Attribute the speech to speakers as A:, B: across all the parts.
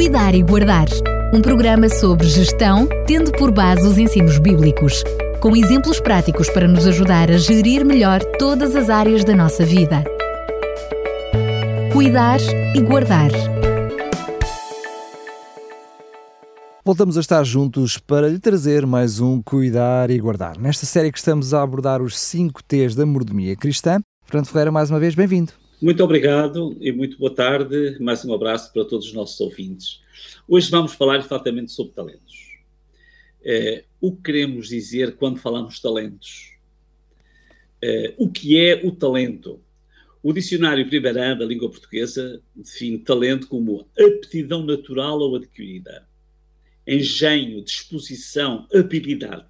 A: Cuidar e Guardar, um programa sobre gestão, tendo por base os ensinos bíblicos, com exemplos práticos para nos ajudar a gerir melhor todas as áreas da nossa vida. Cuidar e Guardar.
B: Voltamos a estar juntos para lhe trazer mais um Cuidar e Guardar. Nesta série que estamos a abordar os 5 T's da mordomia cristã. Fernando Ferreira, mais uma vez, bem-vindo.
C: Muito obrigado e muito boa tarde. Mais um abraço para todos os nossos ouvintes. Hoje vamos falar exatamente sobre talentos. É, o que queremos dizer quando falamos de talentos? É, o que é o talento? O dicionário Primeirão da língua portuguesa define talento como aptidão natural ou adquirida, engenho, disposição, habilidade.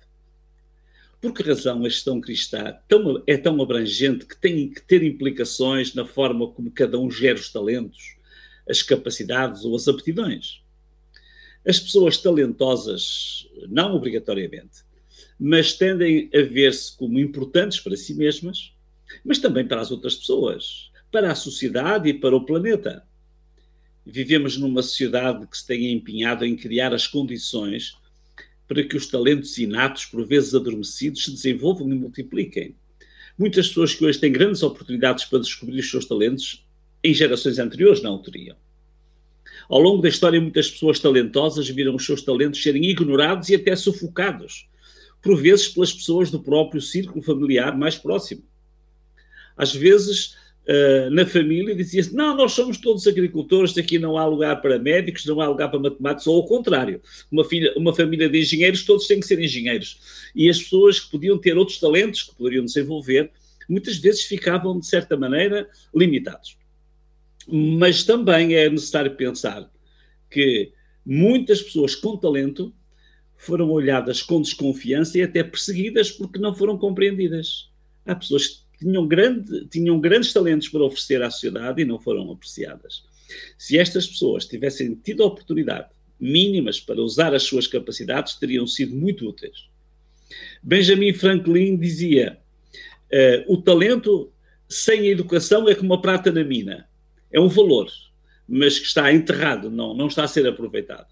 C: Por que razão a gestão cristã é tão abrangente que tem que ter implicações na forma como cada um gera os talentos, as capacidades ou as aptidões? As pessoas talentosas, não obrigatoriamente, mas tendem a ver-se como importantes para si mesmas, mas também para as outras pessoas, para a sociedade e para o planeta. Vivemos numa sociedade que se tem empenhado em criar as condições para que os talentos inatos, por vezes adormecidos, se desenvolvam e multipliquem. Muitas pessoas que hoje têm grandes oportunidades para descobrir os seus talentos, em gerações anteriores não o teriam. Ao longo da história, muitas pessoas talentosas viram os seus talentos serem ignorados e até sufocados, por vezes pelas pessoas do próprio círculo familiar mais próximo. Às vezes, uh, na família dizia-se: não, nós somos todos agricultores, aqui não há lugar para médicos, não há lugar para matemáticos, ou ao contrário, uma, filha, uma família de engenheiros, todos têm que ser engenheiros. E as pessoas que podiam ter outros talentos, que poderiam desenvolver, muitas vezes ficavam, de certa maneira, limitados. Mas também é necessário pensar que muitas pessoas com talento foram olhadas com desconfiança e até perseguidas porque não foram compreendidas. Há pessoas tinham, grande, tinham grandes talentos para oferecer à sociedade e não foram apreciadas. Se estas pessoas tivessem tido a oportunidade mínimas para usar as suas capacidades, teriam sido muito úteis. Benjamin Franklin dizia: uh, o talento sem a educação é como a prata na mina. É um valor, mas que está enterrado, não, não está a ser aproveitado.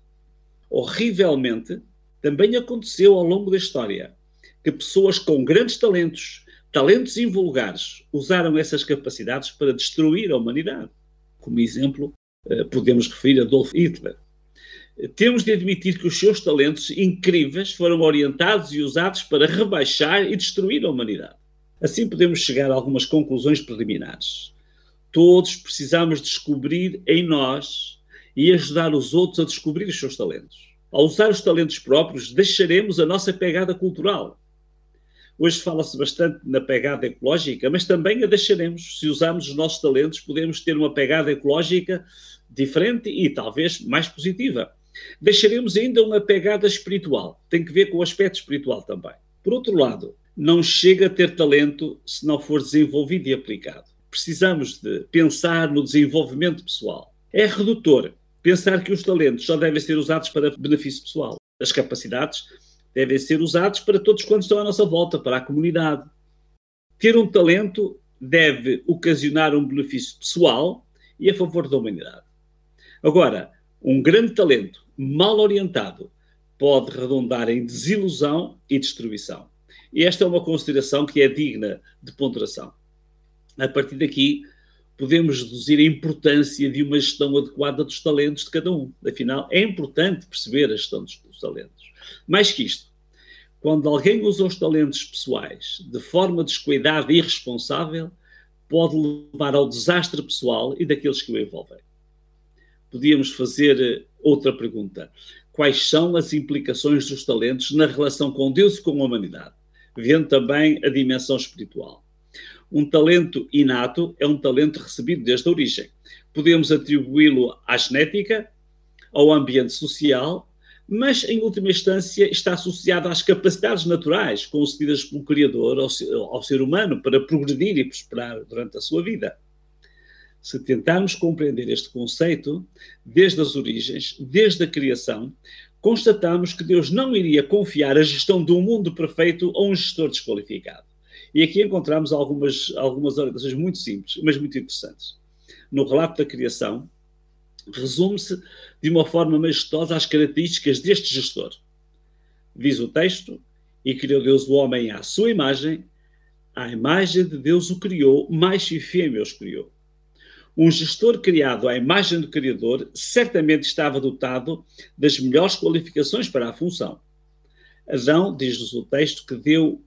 C: Horrivelmente, também aconteceu ao longo da história que pessoas com grandes talentos talentos invulgares usaram essas capacidades para destruir a humanidade. Como exemplo, eh, podemos referir Adolf Hitler. Temos de admitir que os seus talentos incríveis foram orientados e usados para rebaixar e destruir a humanidade. Assim podemos chegar a algumas conclusões preliminares. Todos precisamos descobrir em nós e ajudar os outros a descobrir os seus talentos. Ao usar os talentos próprios, deixaremos a nossa pegada cultural, Hoje fala-se bastante na pegada ecológica, mas também a deixaremos. Se usarmos os nossos talentos, podemos ter uma pegada ecológica diferente e talvez mais positiva. Deixaremos ainda uma pegada espiritual, tem que ver com o aspecto espiritual também. Por outro lado, não chega a ter talento se não for desenvolvido e aplicado. Precisamos de pensar no desenvolvimento pessoal. É redutor pensar que os talentos só devem ser usados para benefício pessoal. As capacidades devem ser usados para todos quantos estão à nossa volta, para a comunidade. Ter um talento deve ocasionar um benefício pessoal e a favor da humanidade. Agora, um grande talento mal orientado pode redundar em desilusão e destruição. E esta é uma consideração que é digna de ponderação. A partir daqui, podemos reduzir a importância de uma gestão adequada dos talentos de cada um. Afinal, é importante perceber a gestão dos, dos talentos. Mais que isto, quando alguém usa os talentos pessoais de forma descuidada e irresponsável, pode levar ao desastre pessoal e daqueles que o envolvem. Podíamos fazer eh, outra pergunta. Quais são as implicações dos talentos na relação com Deus e com a humanidade? Vendo também a dimensão espiritual. Um talento inato é um talento recebido desde a origem. Podemos atribuí-lo à genética, ao ambiente social mas em última instância está associado às capacidades naturais concedidas pelo Criador ao ser, humano para progredir e prosperar durante a sua vida. Se tentarmos compreender este conceito, desde as origens, desde a criação, constatamos que Deus não iria confiar a gestão de um mundo perfeito a um gestor desqualificado. E aqui encontramos algumas, algumas orientações muito simples, mas muito interessantes. No relato da criação, resume-se de uma forma majestosa às características deste gestor. Diz o texto: E criou Deus o homem à sua imagem, à imagem de Deus o criou, mais e fêmea os criou. Um gestor criado à imagem do Criador certamente estava dotado das melhores qualificações para a função. Adão, diz-nos o texto, que deu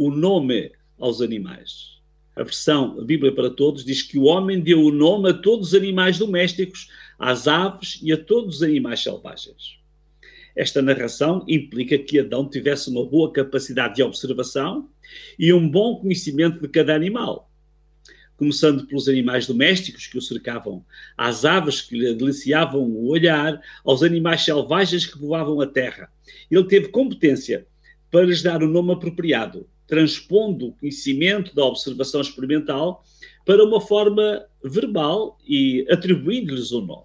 C: o nome aos animais. A versão a Bíblia para Todos diz que o homem deu o nome a todos os animais domésticos, às aves e a todos os animais selvagens. Esta narração implica que Adão tivesse uma boa capacidade de observação e um bom conhecimento de cada animal, começando pelos animais domésticos que o cercavam, às aves que lhe deliciavam o olhar, aos animais selvagens que voavam a terra. Ele teve competência para lhes dar o nome apropriado, transpondo o conhecimento da observação experimental para uma forma verbal e atribuindo-lhes o nome.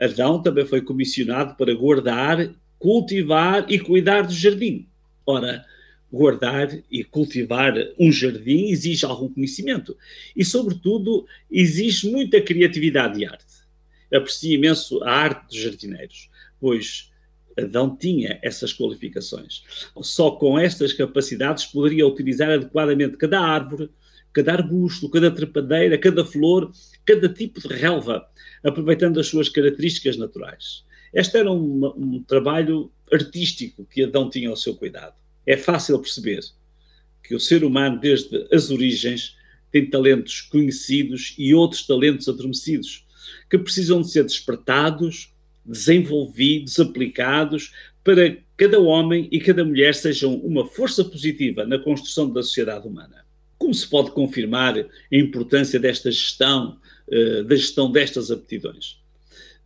C: Adão também foi comissionado para guardar, cultivar e cuidar do jardim. Ora, guardar e cultivar um jardim exige algum conhecimento e, sobretudo, exige muita criatividade e arte. Aprecio imenso a arte dos jardineiros, pois Adão tinha essas qualificações. Só com estas capacidades poderia utilizar adequadamente cada árvore, cada arbusto, cada trepadeira, cada flor, cada tipo de relva, aproveitando as suas características naturais. Este era um, um trabalho artístico que Adão tinha ao seu cuidado. É fácil perceber que o ser humano, desde as origens, tem talentos conhecidos e outros talentos adormecidos, que precisam de ser despertados, desenvolvidos, aplicados, para cada homem e cada mulher sejam uma força positiva na construção da sociedade humana. Como se pode confirmar a importância desta gestão, uh, da gestão destas aptidões?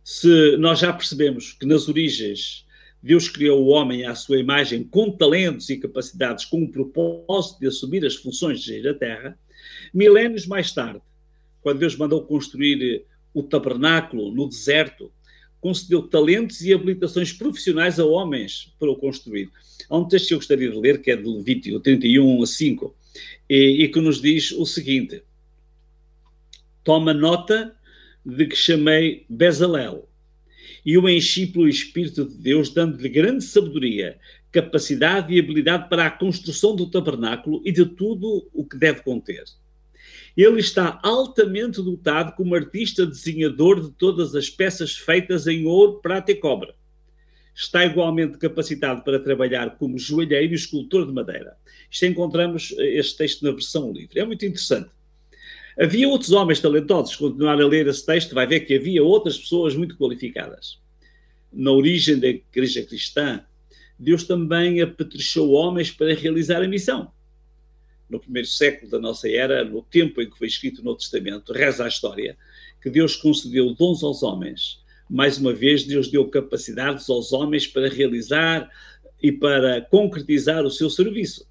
C: Se nós já percebemos que nas origens Deus criou o homem à sua imagem com talentos e capacidades com o propósito de assumir as funções de gerir a terra, milénios mais tarde, quando Deus mandou construir o tabernáculo no deserto, concedeu talentos e habilitações profissionais a homens para o construir. Há um texto que eu gostaria de ler, que é de Levítico 31 a 5, e, e que nos diz o seguinte: Toma nota de que chamei Bezalel e o enchi pelo Espírito de Deus, dando-lhe grande sabedoria, capacidade e habilidade para a construção do tabernáculo e de tudo o que deve conter. Ele está altamente dotado como artista desenhador de todas as peças feitas em ouro, prata e cobre. Está igualmente capacitado para trabalhar como joalheiro e escultor de madeira. Isto encontramos eh, este texto na versão livre. É muito interessante. Havia outros homens talentosos. Continuar a ler esse texto, vai ver que havia outras pessoas muito qualificadas. Na origem da igreja cristã, Deus também apetrechou homens para realizar a missão no primeiro século da nossa era, no tempo em que foi escrito o Novo Testamento, reza a história, que Deus concedeu dons aos homens. Mais uma vez, Deus deu capacidades aos homens para realizar e para concretizar o seu serviço.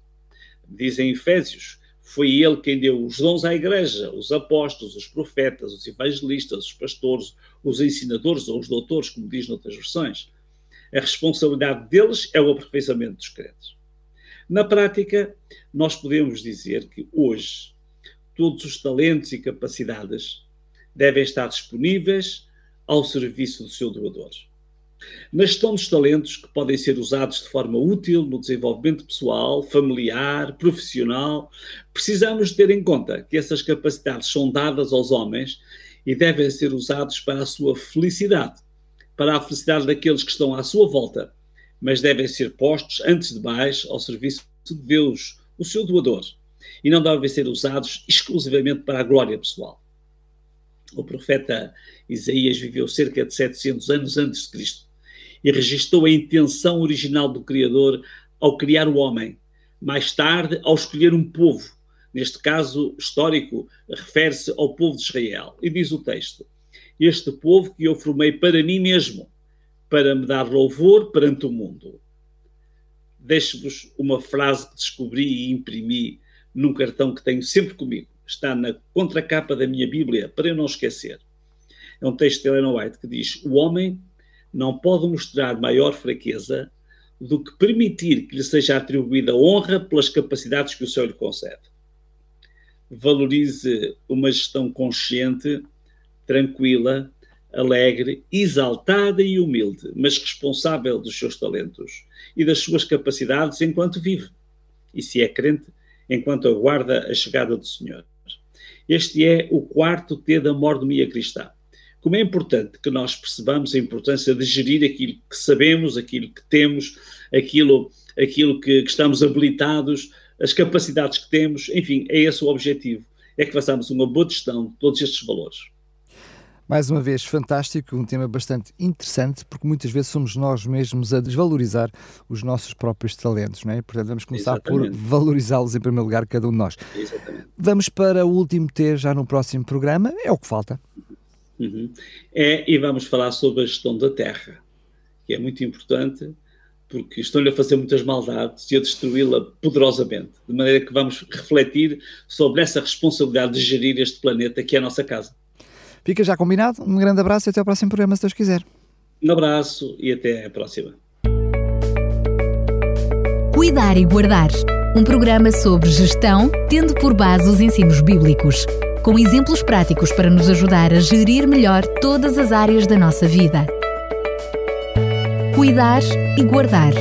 C: Dizem Efésios, foi ele quem deu os dons à igreja, os apóstolos, os profetas, os evangelistas, os pastores, os ensinadores ou os doutores, como diz noutras versões. A responsabilidade deles é o aperfeiçoamento dos crentes. Na prática, nós podemos dizer que hoje todos os talentos e capacidades devem estar disponíveis ao serviço do seu doador. Na gestão dos talentos que podem ser usados de forma útil no desenvolvimento pessoal, familiar, profissional, precisamos ter em conta que essas capacidades são dadas aos homens e devem ser usados para a sua felicidade, para a felicidade daqueles que estão à sua volta mas devem ser postos, antes de mais, ao serviço de Deus, o seu doador, e não devem ser usados exclusivamente para a glória pessoal. O profeta Isaías viveu cerca de 700 anos antes de Cristo e registrou a intenção original do Criador ao criar o homem, mais tarde ao escolher um povo. Neste caso histórico, refere-se ao povo de Israel. E diz o texto: Este povo que eu formei para mim mesmo, para me dar louvor perante o mundo. Deixo-vos uma frase que descobri e imprimi num cartão que tenho sempre comigo. Está na contracapa da minha Bíblia, para eu não esquecer. É um texto de Ellen White que diz: O homem não pode mostrar maior fraqueza do que permitir que lhe seja atribuída honra pelas capacidades que o Senhor lhe concede. Valorize uma gestão consciente, tranquila, alegre, exaltada e humilde, mas responsável dos seus talentos e das suas capacidades enquanto vive. E se é crente, enquanto aguarda a chegada do Senhor. Este é o quarto T da mordomia cristã. Como é importante que nós percebamos a importância de gerir aquilo que sabemos, aquilo que temos, aquilo, aquilo que, que estamos habilitados, as capacidades que temos, enfim, é esse o objetivo. É que façamos uma boa gestão de todos estes valores.
B: Mais uma vez, fantástico, um tema bastante interessante, porque muitas vezes somos nós mesmos a desvalorizar os nossos próprios talentos, não é? Portanto, vamos começar Exatamente. por valorizá-los em primeiro lugar, cada um de nós. Exatamente. Vamos para o último T já no próximo programa, é o que falta.
C: Uhum. É, e vamos falar sobre a gestão da terra, que é muito importante, porque estão-lhe a fazer muitas maldades e a destruí-la poderosamente, de maneira que vamos refletir sobre essa responsabilidade de gerir este planeta que é a nossa casa.
B: Fica já combinado. Um grande abraço e até ao próximo programa, se Deus quiser.
C: Um abraço e até a próxima.
A: Cuidar e Guardar um programa sobre gestão, tendo por base os ensinos bíblicos, com exemplos práticos para nos ajudar a gerir melhor todas as áreas da nossa vida. Cuidar e Guardar